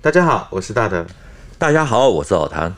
大家好，我是大德。大家好，我是老谭。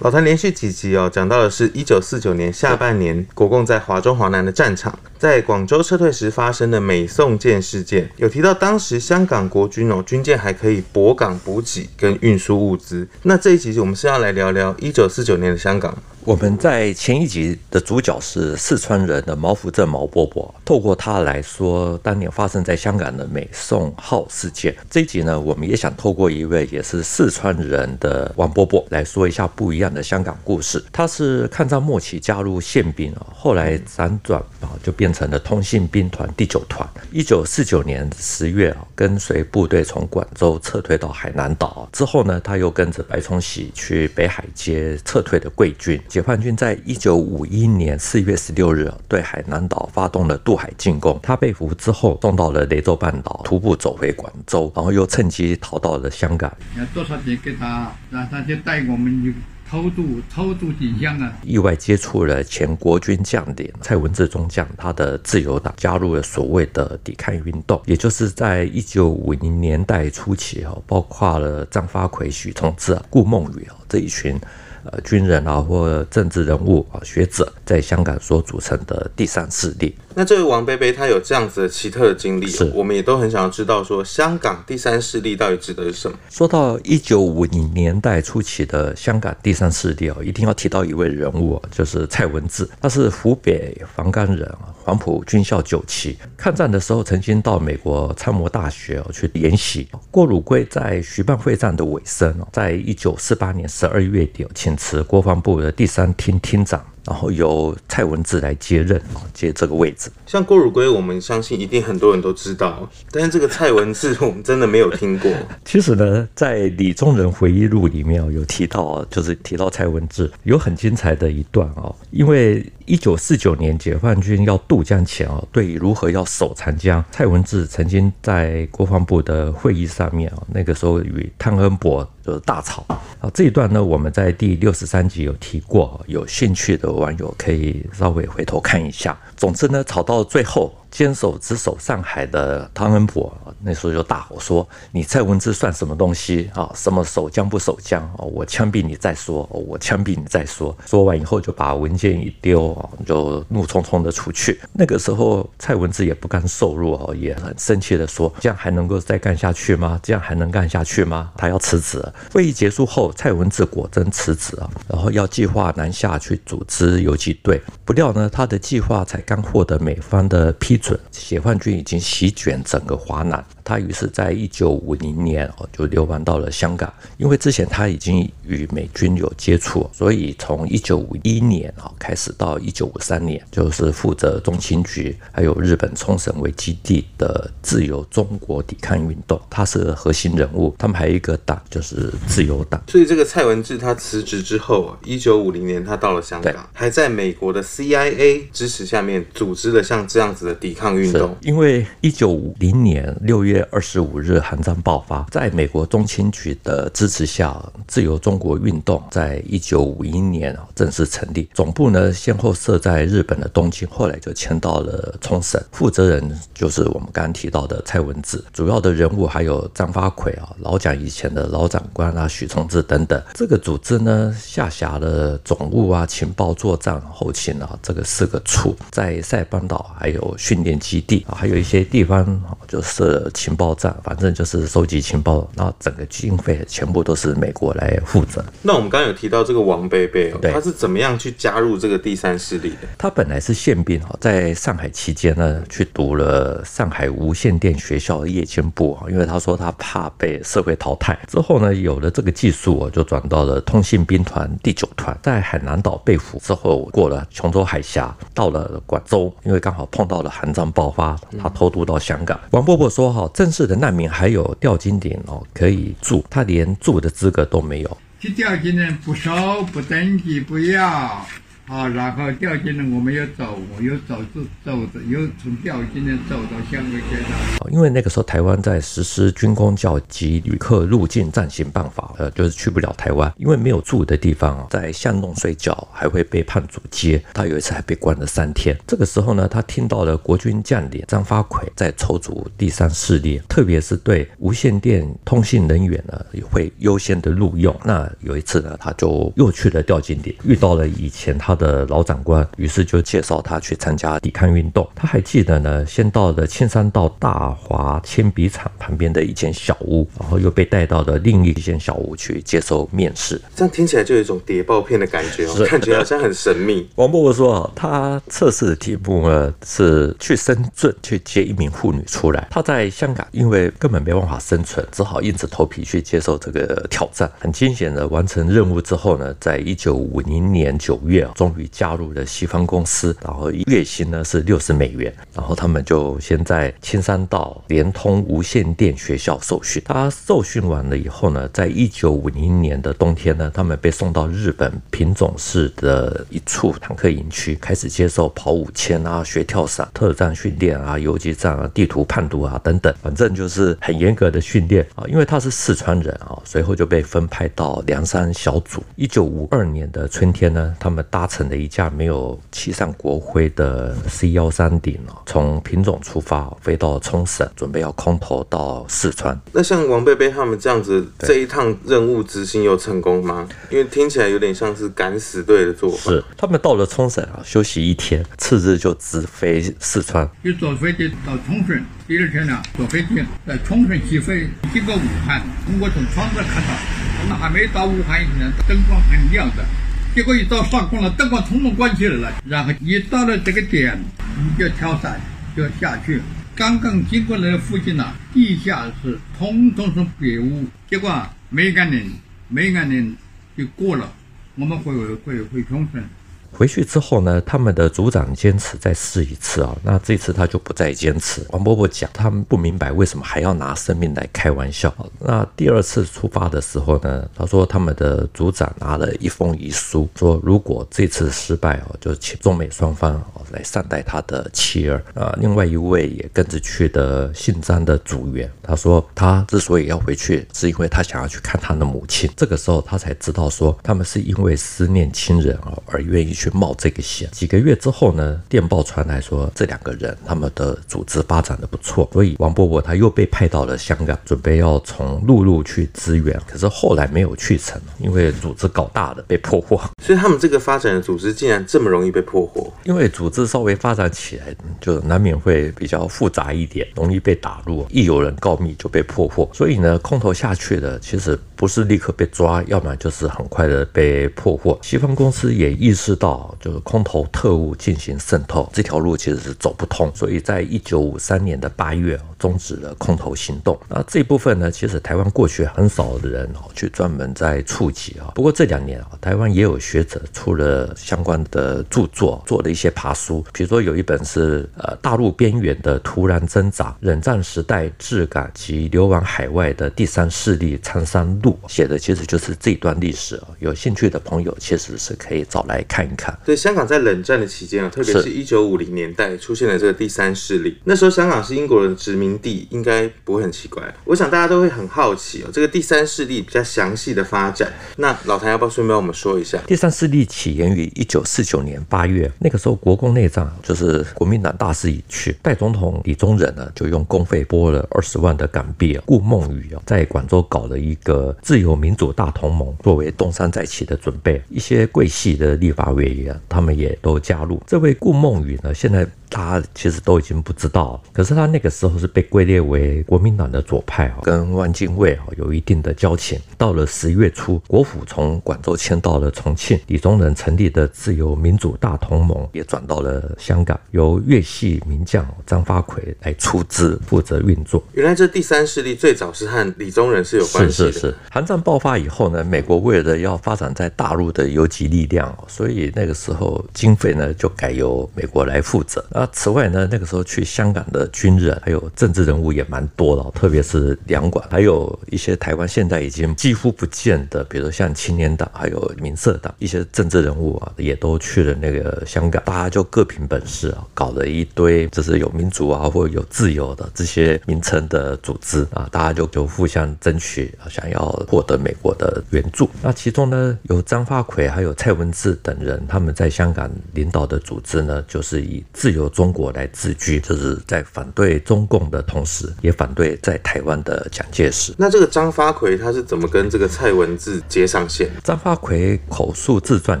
老谭连续几集哦，讲到的是一九四九年下半年国共在华中华南的战场，在广州撤退时发生的美宋舰事件，有提到当时香港国军哦，军舰还可以驳港补给跟运输物资。那这一集我们是要来聊聊一九四九年的香港。我们在前一集的主角是四川人的毛福镇毛伯伯，透过他来说当年发生在香港的美宋号事件。这一集呢，我们也想透过一位也是四川人的王伯伯来说一下不一样的香港故事。他是抗战末期加入宪兵啊，后来辗转啊就变成了通信兵团第九团。一九四九年十月啊，跟随部队从广州撤退到海南岛之后呢，他又跟着白崇禧去北海接撤退的桂军。解放军在一九五一年四月十六日对海南岛发动了渡海进攻，他被俘之后送到了雷州半岛，徒步走回广州，然后又趁机逃到了香港。要多少钱给他，让他就带我们去偷渡，偷渡进香港。意外接触了前国军将领蔡文治中将，他的自由党加入了所谓的抵抗运动，也就是在一九五零年代初期哦，包括了张发奎、许崇智、顾孟余这一群。呃，军人啊，或政治人物啊，学者在香港所组成的第三势力。那这位王贝贝他有这样子的奇特的经历，是我们也都很想要知道，说香港第三势力到底指的是什么？说到一九五零年代初期的香港第三势力哦，一定要提到一位人物，就是蔡文治，他是湖北黄冈人啊。黄埔军校九期，抗战的时候曾经到美国参谋大学去研习。郭汝瑰在徐蚌会战的尾声，在一九四八年十二月底，请辞国防部的第三厅厅长。然后由蔡文治来接任啊，接这个位置。像郭汝瑰，我们相信一定很多人都知道，但是这个蔡文治，我们真的没有听过。其实呢，在李宗仁回忆录里面有提到，就是提到蔡文治有很精彩的一段哦。因为一九四九年解放军要渡江前哦，对于如何要守长江，蔡文治曾经在国防部的会议上面啊，那个时候与汤恩伯。就是大吵这一段呢，我们在第六十三集有提过，有兴趣的网友可以稍微回头看一下。总之呢，吵到最后。坚守只守上海的汤恩伯，那时候就大吼说：“你蔡文治算什么东西啊？什么守江不守江啊？我枪毙你再说，我枪毙你再说。”说完以后就把文件一丢啊，就怒冲冲的出去。那个时候蔡文治也不甘受辱啊，也很生气的说：“这样还能够再干下去吗？这样还能干下去吗？”他要辞职。会议结束后，蔡文治果真辞职啊，然后要计划南下去组织游击队。不料呢，他的计划才刚获得美方的批。准，解放军已经席卷整个华南。他于是在一九五零年哦，就流亡到了香港。因为之前他已经与美军有接触，所以从一九五一年哦开始到一九五三年，就是负责中情局还有日本冲绳为基地的自由中国抵抗运动，他是核心人物。他们还有一个党就是自由党。所以这个蔡文治他辞职之后，一九五零年他到了香港，还在美国的 CIA 支持下面组织了像这样子的抵抗运动。因为一九五零年六月二十五日，韩战爆发，在美国中情局的支持下，自由中国运动在一九五一年正式成立。总部呢，先后设在日本的东京，后来就迁到了冲绳。负责人就是我们刚刚提到的蔡文治，主要的人物还有张发奎啊，老蒋以前的老长官啊，许崇智等等。这个组织呢，下辖了总务啊、情报、作战、后勤啊，这个四个处，在塞班岛还有训练基地啊，还有一些地方就设情报站，反正就是收集情报，然后整个经费全部都是美国来负责。那我们刚刚有提到这个王贝贝，他是怎么样去加入这个第三势力的？他本来是宪兵哈，在上海期间呢，去读了上海无线电学校的夜间部啊，因为他说他怕被社会淘汰。之后呢，有了这个技术，就转到了通信兵团第九团，在海南岛被俘之后，过了琼州海峡，到了广州，因为刚好碰到了韩战爆发，他偷渡到香港。王伯伯说哈。正式的难民还有吊金点哦，可以住，他连住的资格都没有。去吊金呢，不收，不登记，不要，啊，然后调进来，我们又走，我又走走走着，又从调进来走到香格里拉。因为那个时候台湾在实施军工教及旅客入境暂行办法，呃，就是去不了台湾，因为没有住的地方，在巷弄睡觉，还会被判阻街。他有一次还被关了三天。这个时候呢，他听到了国军将领张发奎在筹组第三势力，特别是对无线电通信人员呢，也会优先的录用。那有一次呢，他就又去了调经点，遇到了以前他的老长官，于是就介绍他去参加抵抗运动。他还记得呢，先到了青山道大华铅笔厂旁边的一间小屋，然后又被带到了另一间小屋去接受面试。这样听起来就有一种谍报片的感觉哦，感觉好像很神秘。王伯伯说啊，他测试的题目呢是去深圳去接一名妇女出来。他在香港因为根本没办法生存，只好硬着头皮去接受这个挑战。很惊险的完成任务之后呢，在一九五零年九月啊，终于加入了西方公司，然后月薪呢是六十美元。然后他们就先在青山道联通无线电学校受训。他受训完了以后呢，在一九五零年的冬天呢，他们被送到日本品种市的一处坦克营区，开始接受跑五千啊、学跳伞、特战训练啊、游击战啊、地图判读啊等等，反正就是很严格的训练啊。因为他是四川人啊，随后就被分派到凉山小组。一九五二年的春天呢，他们搭乘了一架没有漆上国徽的 C 幺三顶啊，从品种出发飞到冲绳，准备要空投到四川。那像王贝贝他们这样子，这一趟任务执行有成功吗？因为听起来有点像是敢死队的做法。是，他们到了冲绳啊，休息一天，次日就直飞四川。就坐飞机到冲绳，第二天呢，坐飞机在冲绳起飞，经过武汉，通过从窗子看到，我们还没到武汉以前，灯光很亮的。结果一到上空了，灯光统统关起来了。然后一到了这个点，你就跳伞就下去。刚刚经过那附近呢，地下室通通是白屋。结果没干人，没干人就过了。我们回回回重庆。回去之后呢，他们的组长坚持再试一次啊，那这次他就不再坚持。王伯伯讲，他们不明白为什么还要拿生命来开玩笑。那第二次出发的时候呢，他说他们的组长拿了一封遗书，说如果这次失败哦，就请中美双方哦来善待他的妻儿啊。另外一位也跟着去的姓张的组员，他说他之所以要回去，是因为他想要去看他的母亲。这个时候他才知道说，他们是因为思念亲人哦而愿意。去冒这个险。几个月之后呢，电报传来说，这两个人他们的组织发展的不错，所以王伯伯他又被派到了香港，准备要从陆路去支援。可是后来没有去成，因为组织搞大了，被破获。所以他们这个发展的组织竟然这么容易被破获？因为组织稍微发展起来，就难免会比较复杂一点，容易被打入。一有人告密就被破获。所以呢，空投下去的其实不是立刻被抓，要么就是很快的被破获。西方公司也意识到。就是空投特务进行渗透这条路其实是走不通，所以在一九五三年的八月终止了空投行动。那这一部分呢，其实台湾过去很少的人哦去专门在触及啊。不过这两年啊，台湾也有学者出了相关的著作，做了一些爬书。比如说有一本是呃大陆边缘的突然挣扎，冷战时代质感及流亡海外的第三势力苍山路，写的其实就是这段历史啊。有兴趣的朋友其实是可以找来看一看。对，香港在冷战的期间啊，特别是一九五零年代出现了这个第三势力。那时候香港是英国人殖民地，应该不会很奇怪。我想大家都会很好奇哦，这个第三势力比较详细的发展。那老谭要不要顺便我们说一下？第三势力起源于一九四九年八月，那个时候国共内战，就是国民党大势已去，代总统李宗仁呢就用公费拨了二十万的港币，顾梦雨啊在广州搞了一个自由民主大同盟，作为东山再起的准备。一些桂系的立法委员。他们也都加入。这位顾梦雨呢，现在。大家其实都已经不知道，可是他那个时候是被归列为国民党的左派啊，跟汪精卫啊有一定的交情。到了十月初，国府从广州迁到了重庆，李宗仁成立的自由民主大同盟也转到了香港，由粤系名将张发奎来出资负责运作。原来这第三势力最早是和李宗仁是有关系的。是是是。韩战爆发以后呢，美国为了要发展在大陆的游击力量，所以那个时候经费呢就改由美国来负责。啊，此外呢，那个时候去香港的军人还有政治人物也蛮多的，特别是两广，还有一些台湾现在已经几乎不见的，比如像青年党还有民社党一些政治人物啊，也都去了那个香港，大家就各凭本事啊，搞了一堆就是有民主啊或者有自由的这些名称的组织啊，大家就就互相争取，想要获得美国的援助。那其中呢，有张发奎还有蔡文治等人，他们在香港领导的组织呢，就是以自由中国来自居，就是在反对中共的同时，也反对在台湾的蒋介石。那这个张发奎他是怎么跟这个蔡文治接上线？张发奎口述自传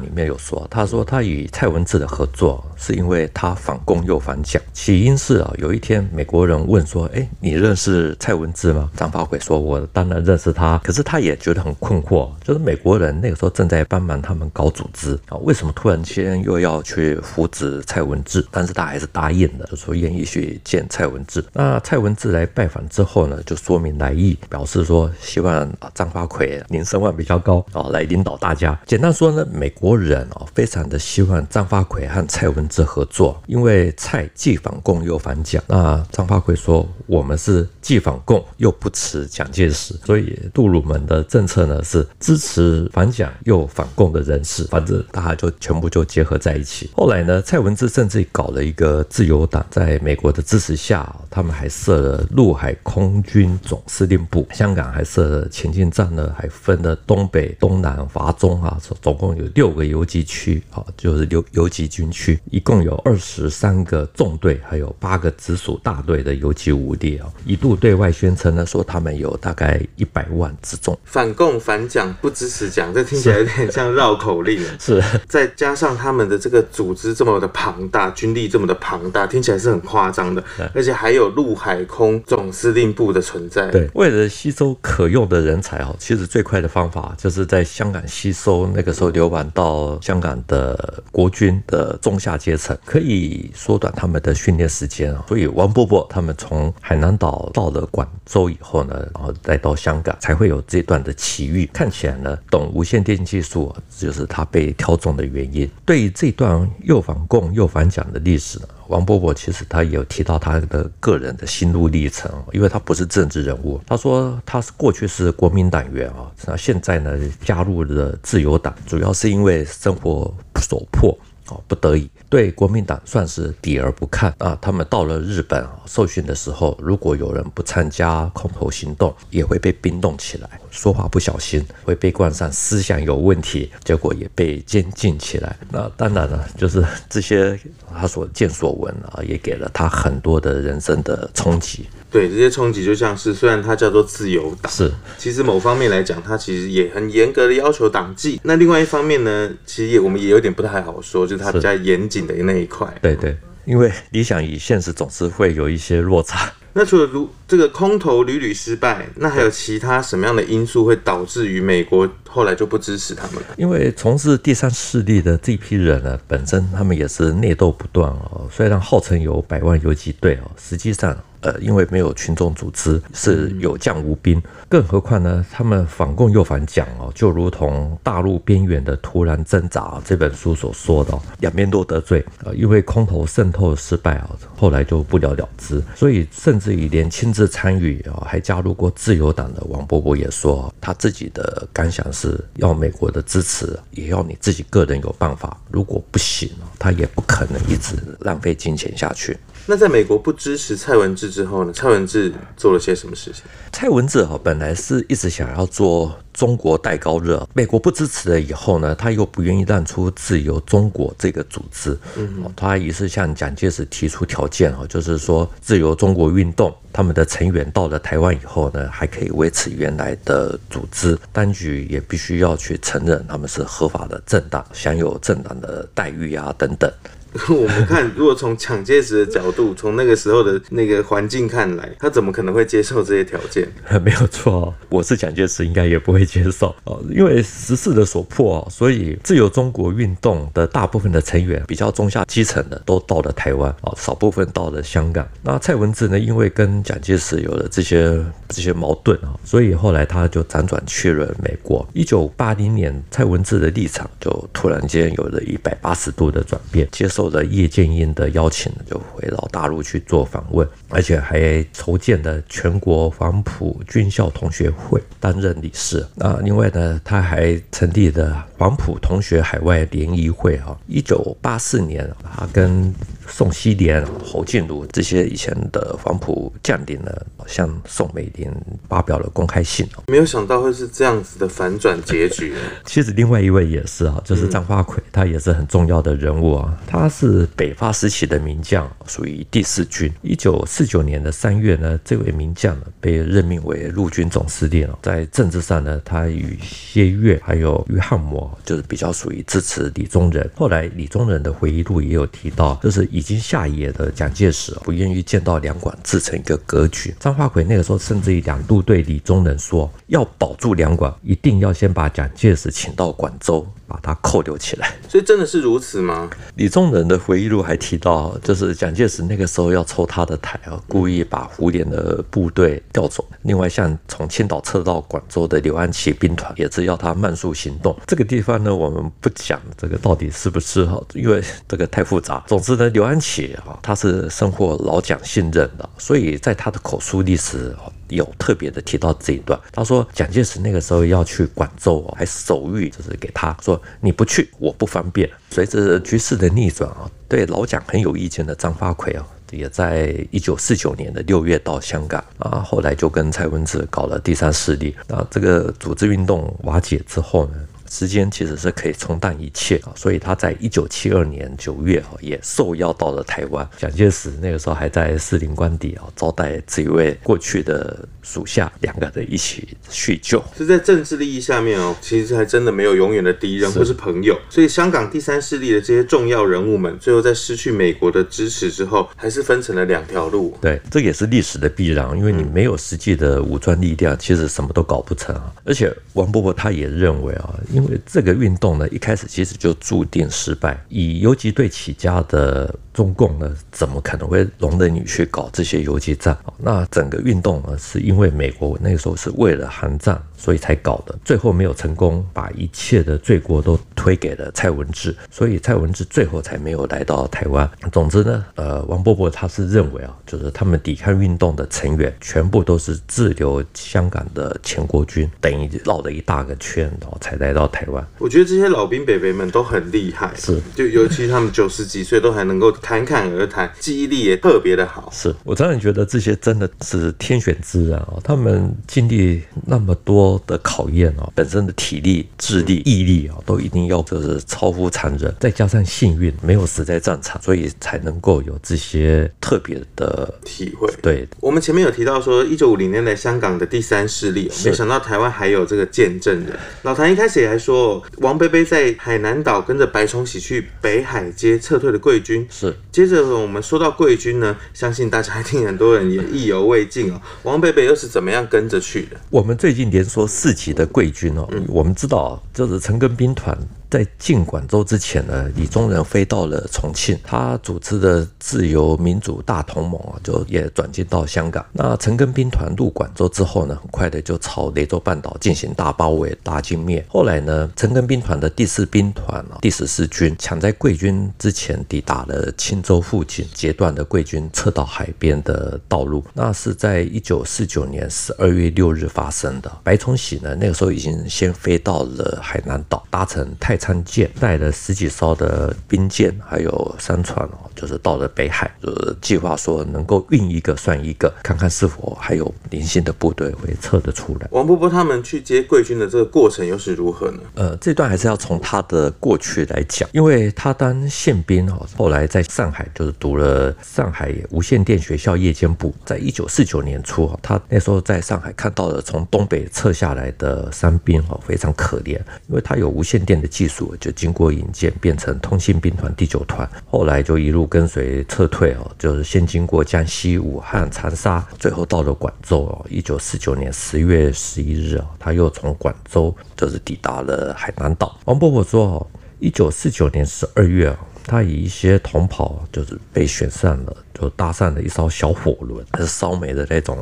里面有说，他说他与蔡文治的合作是因为他反共又反蒋。起因是啊，有一天美国人问说：“哎，你认识蔡文治吗？”张发奎说：“我当然认识他。”可是他也觉得很困惑，就是美国人那个时候正在帮忙他们搞组织啊，为什么突然间又要去扶植蔡文治？但是他还是答应了，就说愿意去见蔡文治。那蔡文治来拜访之后呢，就说明来意，表示说希望啊张发奎您声望比较高啊，来领导大家。简单说呢，美国人啊非常的希望张发奎和蔡文治合作，因为蔡既反共又反蒋。那张发奎说，我们是既反共又不辞蒋介石，所以杜鲁门的政策呢是支持反蒋又反共的人士，反正大家就部就结合在一起。后来呢，蔡文治甚至搞了一个自由党，在美国的支持下，他们还设了陆海空军总司令部，香港还设了前进站呢，还分了东北、东南、华中啊，总共有六个游击区啊，就是游游击军区，一共有二十三个纵队，还有八个直属大队的游击武力啊，一度对外宣称呢说他们有大概一百万之众，反共反蒋不支持蒋，这听起来有点像绕口令。是，再加上他们的这个组织这么的庞大，军力这么的庞大，听起来是很夸张的，而且还有陆海空总司令部的存在。对，为了吸收可用的人才哦，其实最快的方法就是在香港吸收那个时候流亡到香港的国军的中下阶层，可以缩短他们的训练时间啊。所以王伯伯他们从海南岛到了广州以后呢，然后再到香港，才会有这段的奇遇。看起来呢，懂无线电技术就是他被挑中的原原因。对于这段又反共又反蒋的历史呢，王伯伯其实他也有提到他的个人的心路历程，因为他不是政治人物。他说他是过去是国民党员啊，那现在呢加入了自由党，主要是因为生活所迫。哦，不得已对国民党算是抵而不看啊。他们到了日本，受训的时候，如果有人不参加空投行动，也会被冰冻起来。说话不小心会被冠上思想有问题，结果也被监禁起来。那当然了，就是这些他所见所闻啊，也给了他很多的人生的冲击。对，这些冲击就像是，虽然它叫做自由党，是，其实某方面来讲，它其实也很严格的要求党纪。那另外一方面呢，其实也我们也有点不太好说，就是它比较严谨的那一块。对对，因为理想与现实总是会有一些落差。那除了如这个空投屡屡失败，那还有其他什么样的因素会导致于美国后来就不支持他们？因为从事第三势力的这批人呢，本身他们也是内斗不断哦。虽然号称有百万游击队哦，实际上。呃，因为没有群众组织，是有将无兵，更何况呢，他们反共又反蒋哦，就如同大陆边缘的突然挣扎这本书所说的，两边都得罪呃，因为空投渗透失败啊，后来就不了了之，所以甚至于连亲自参与啊，还加入过自由党的王伯伯也说，他自己的感想是要美国的支持，也要你自己个人有办法，如果不行，他也不可能一直浪费金钱下去。那在美国不支持蔡文治之后呢？蔡文治做了些什么事情？蔡文治哈本来是一直想要做中国代高热，美国不支持了以后呢，他又不愿意让出自由中国这个组织，嗯，他于是向蒋介石提出条件哈，就是说自由中国运动他们的成员到了台湾以后呢，还可以维持原来的组织，当局也必须要去承认他们是合法的政党，享有政党的待遇啊等等。我们看，如果从蒋介石的角度，从那个时候的那个环境看来，他怎么可能会接受这些条件？没有错，我是蒋介石，应该也不会接受 哦。因为时势的所迫，所以自由中国运动的大部分的成员，比较中下基层的，都到了台湾啊，少部分到了香港。那蔡文治呢，因为跟蒋介石有了这些这些矛盾啊，所以后来他就辗转去了美国。一九八零年，蔡文治的立场就突然间有了一百八十度的转变，接受受了叶剑英的邀请，就回到大陆去做访问，而且还筹建的全国黄埔军校同学会，担任理事。那另外呢，他还成立了黄埔同学海外联谊会。哈，一九八四年，他跟宋希濂、侯静茹这些以前的黄埔将领呢，向宋美龄发表了公开信。没有想到会是这样子的反转结局。其实另外一位也是啊，就是张发奎，他也是很重要的人物啊。他是北伐时期的名将，属于第四军。一九四九年的三月呢，这位名将呢被任命为陆军总司令。在政治上呢，他与谢岳还有于汉谋就是比较属于支持李宗仁。后来李宗仁的回忆录也有提到，就是已经下野的蒋介石不愿意见到两广自成一个格局。张发奎那个时候甚至于两度对李宗仁说，要保住两广，一定要先把蒋介石请到广州。把他扣留起来，所以真的是如此吗？李宗仁的回忆录还提到，就是蒋介石那个时候要抽他的台啊，故意把胡琏的部队调走。另外，像从青岛撤到广州的刘安琪兵团，也是要他慢速行动。这个地方呢，我们不讲这个到底是不是哈，因为这个太复杂。总之呢，刘安琪啊，他是深获老蒋信任的，所以在他的口述历史。有特别的提到这一段，他说蒋介石那个时候要去广州，还手谕就是给他说，你不去我不方便。随着局势的逆转啊，对老蒋很有意见的张发奎啊，也在一九四九年的六月到香港啊，后来就跟蔡文治搞了第三势力。那这个组织运动瓦解之后呢，时间其实是可以冲淡一切啊，所以他在一九七二年九月啊也受邀到了台湾。蒋介石那个时候还在士林官邸啊，招待这一位过去的属下，两个人一起叙旧。是在政治利益下面哦，其实还真的没有永远的敌人或是朋友。所以香港第三势力的这些重要人物们，最后在失去美国的支持之后，还是分成了两条路。对，这也是历史的必然，因为你没有实际的武装力量，其实什么都搞不成啊。而且王伯伯他也认为啊。因因为这个运动呢，一开始其实就注定失败。以游击队起家的中共呢，怎么可能会容忍你去搞这些游击战？那整个运动呢，是因为美国那个时候是为了韩战，所以才搞的。最后没有成功，把一切的罪过都推给了蔡文治，所以蔡文治最后才没有来到台湾。总之呢，呃，王伯伯他是认为啊，就是他们抵抗运动的成员全部都是滞留香港的前国军，等于绕了一大个圈，然后才来到。台湾，我觉得这些老兵北北们都很厉害，是，就尤其他们九十几岁都还能够侃侃而谈，记忆力也特别的好。是我真的觉得这些真的是天选之人哦，他们经历那么多的考验哦，本身的体力、智力、毅力啊，都一定要就是超乎常人，再加上幸运没有死在战场，所以才能够有这些特别的体会。对，我们前面有提到说，一九五零年代香港的第三势力，没想到台湾还有这个见证人。老谭一开始也还说，王贝贝在海南岛跟着白崇禧去北海街撤退的贵军。是，接着我们说到贵军呢，相信大家一定很多人也意犹未尽哦。王贝贝又是怎么样跟着去的？我们最近连说四级的贵军哦，嗯、我们知道就是陈赓兵团。在进广州之前呢，李宗仁飞到了重庆，他组织的自由民主大同盟啊，就也转进到香港。那陈庚兵团入广州之后呢，很快的就朝雷州半岛进行大包围、大歼灭。后来呢，陈庚兵团的第四兵团啊，第十四军抢在贵军之前抵达了青州附近，截断了贵军撤到海边的道路。那是在一九四九年十二月六日发生的。白崇禧呢，那个时候已经先飞到了海南岛，搭乘太参舰带了十几艘的兵舰，还有商船哦，就是到了北海，就是计划说能够运一个算一个，看看是否还有零星的部队会撤得出来。王伯伯他们去接贵军的这个过程又是如何呢？呃，这段还是要从他的过去来讲，因为他当宪兵哦，后来在上海就是读了上海无线电学校夜间部，在一九四九年初，他那时候在上海看到了从东北撤下来的伤兵哦，非常可怜，因为他有无线电的技术。属就经过引荐变成通信兵团第九团，后来就一路跟随撤退哦，就是先经过江西、武汉、长沙，最后到了广州哦。一九四九年十月十一日哦，他又从广州就是抵达了海南岛。王伯伯说哦，一九四九年十二月哦，他以一些同袍就是被选上了，就搭上了一艘小火轮，是烧煤的那种。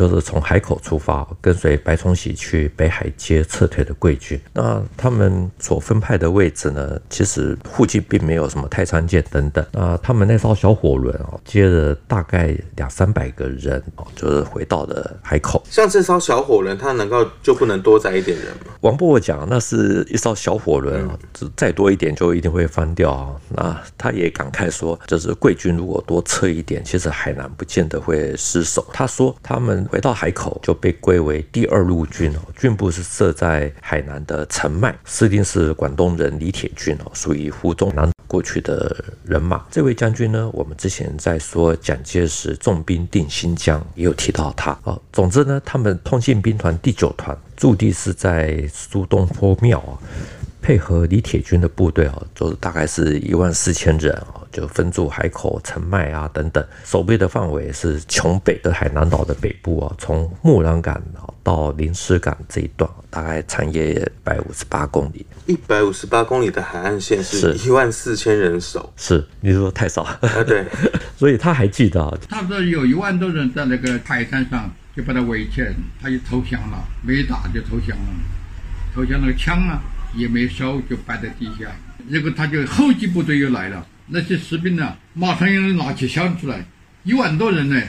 就是从海口出发，跟随白崇禧去北海接撤退的桂军。那他们所分派的位置呢，其实附近并没有什么太仓舰等等。那他们那艘小火轮哦，接了大概两三百个人哦，就是回到了海口。像这艘小火轮，它能够就不能多载一点人吗？王伯伯讲，那是一艘小火轮啊，再多一点就一定会翻掉啊。那他也感慨说，就是贵军如果多撤一点，其实海南不见得会失守。他说他们。回到海口就被归为第二路军哦，军部是设在海南的澄迈，司令是广东人李铁军哦，属于胡宗南过去的人马。这位将军呢，我们之前在说蒋介石重兵定新疆也有提到他哦。总之呢，他们通信兵团第九团驻地是在苏东坡庙啊。配合李铁军的部队哦，就大概是一万四千人啊，就分驻海口、澄迈啊等等，守备的范围是琼北的海南岛的北部啊，从木兰港到临狮港这一段，大概长约一百五十八公里。一百五十八公里的海岸线是一万四千人守，是你说太少啊？对，所以他还记得，他说有一万多人在那个海滩上，就把他围起来，他就投降了，没打就投降了，投降那个枪啊。也没收，就摆在地下。然后他就后继部队又来了，那些士兵呢、马上要拿起枪出来，一万多人呢，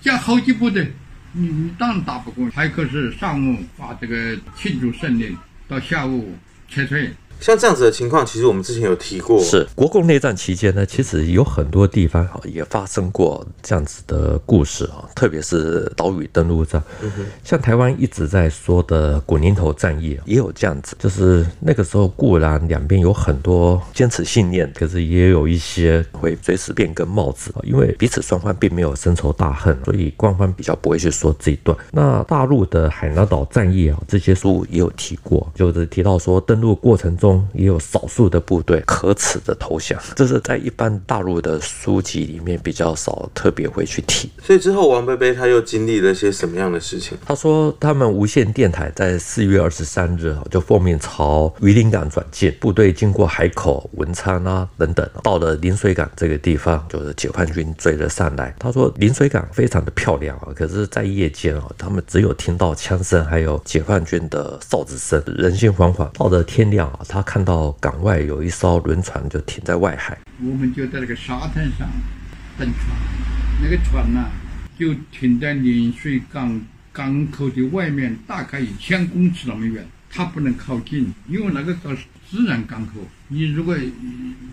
加好几部队，你你当然打不过。还可是上午发这个庆祝胜利，到下午撤退。像这样子的情况，其实我们之前有提过。是国共内战期间呢，其实有很多地方哈也发生过这样子的故事啊，特别是岛屿登陆战。嗯哼，像台湾一直在说的古宁头战役也有这样子，就是那个时候固然两边有很多坚持信念，可是也有一些会随时变更帽子，因为彼此双方并没有深仇大恨，所以官方比较不会去说这一段。那大陆的海南岛战役啊，这些书也有提过，就是提到说登陆过程中。也有少数的部队可耻的投降，这是在一般大陆的书籍里面比较少特别会去提。所以之后王贝贝他又经历了些什么样的事情？他说他们无线电台在四月二十三日就奉命朝榆林港转进，部队经过海口、文昌啊等等，到了临水港这个地方，就是解放军追了上来。他说临水港非常的漂亮啊，可是，在夜间啊，他们只有听到枪声，还有解放军的哨子声，人心惶惶。到了天亮啊，他。他看到港外有一艘轮船，就停在外海。我们就在那个沙滩上等船，那个船呢、啊，就停在邻水港港口的外面，大概一千公尺那么远。它不能靠近，因为那个是自然港口。你如果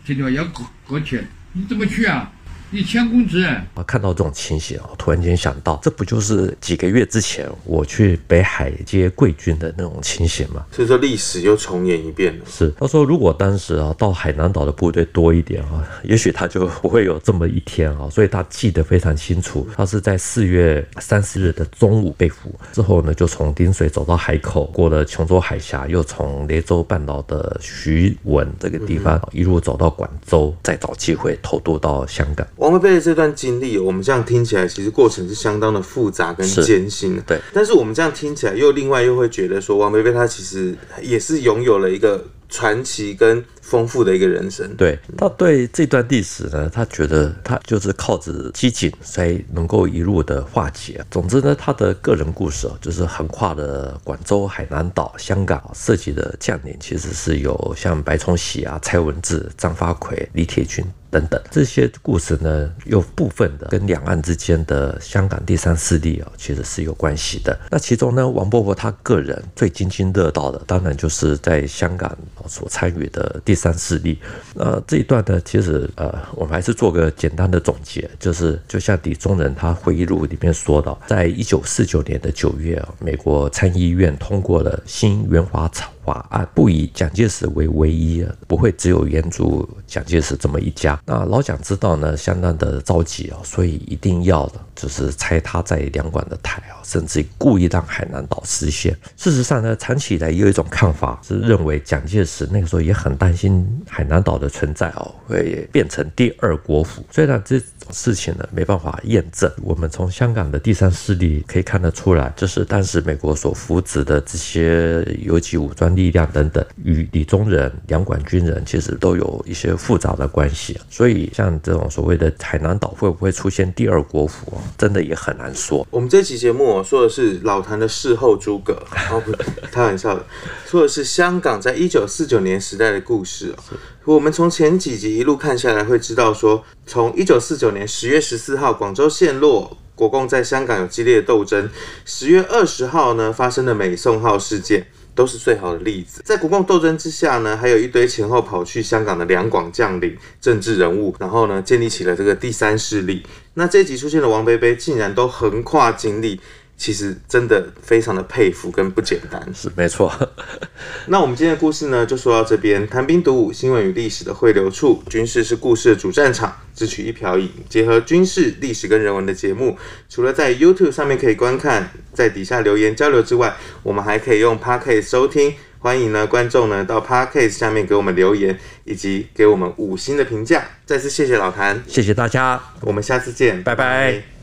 这地方要搁搁浅，你怎么去啊？一千公尺，我看到这种情形，我突然间想到，这不就是几个月之前我去北海接贵军的那种情形吗？所以说历史又重演一遍了。是，他说如果当时啊到海南岛的部队多一点啊，也许他就不会有这么一天啊。所以他记得非常清楚，他是在四月三十日的中午被俘，之后呢就从丁水走到海口，过了琼州海峡，又从雷州半岛的徐闻这个地方一路走到广州，再找机会偷渡到香港。王菲菲的这段经历，我们这样听起来，其实过程是相当的复杂跟艰辛的。对，但是我们这样听起来，又另外又会觉得说，王菲菲她其实也是拥有了一个传奇跟丰富的一个人生。对，他对这段历史呢，他觉得他就是靠着机警才能够一路的化解。总之呢，他的个人故事啊就是横跨了广州、海南岛、香港，涉及的将领其实是有像白崇禧啊、蔡文治、张发奎、李铁军。等等，这些故事呢，有部分的跟两岸之间的香港第三势力啊，其实是有关系的。那其中呢，王伯伯他个人最津津乐道的，当然就是在香港所参与的第三四例。那这一段呢，其实呃，我们还是做个简单的总结，就是就像李宗仁他回忆录里面说到，在一九四九年的九月，美国参议院通过了新援华草。法案不以蒋介石为唯一，不会只有援助蒋介石这么一家。那老蒋知道呢，相当的着急啊，所以一定要就是拆他在两广的台啊，甚至故意让海南岛失陷。事实上呢，长期以来也有一种看法是认为蒋介石那个时候也很担心海南岛的存在哦，会变成第二国府。虽然这种事情呢没办法验证，我们从香港的第三势力可以看得出来，就是当时美国所扶植的这些游击武装力量等等，与李宗仁、两广军人其实都有一些复杂的关系。所以，像这种所谓的海南岛会不会出现第二国府，真的也很难说。我们这期节目说的是老谭的事后诸葛，哦不，开玩笑的，说的是香港在一九四九年时代的故事。我们从前几集一路看下来，会知道说，从一九四九年十月十四号广州陷落，国共在香港有激烈的斗争。十月二十号呢，发生的美宋号事件，都是最好的例子。在国共斗争之下呢，还有一堆前后跑去香港的两广将领、政治人物，然后呢，建立起了这个第三势力。那这一集出现的王贝贝，竟然都横跨经历。其实真的非常的佩服跟不简单，是没错。那我们今天的故事呢，就说到这边。谈兵读武，新闻与历史的汇流处，军事是故事的主战场。只取一瓢饮，结合军事、历史跟人文的节目，除了在 YouTube 上面可以观看，在底下留言交流之外，我们还可以用 Podcast 收听。欢迎呢观众呢到 Podcast 下面给我们留言，以及给我们五星的评价。再次谢谢老谭，谢谢大家，我们下次见，拜拜。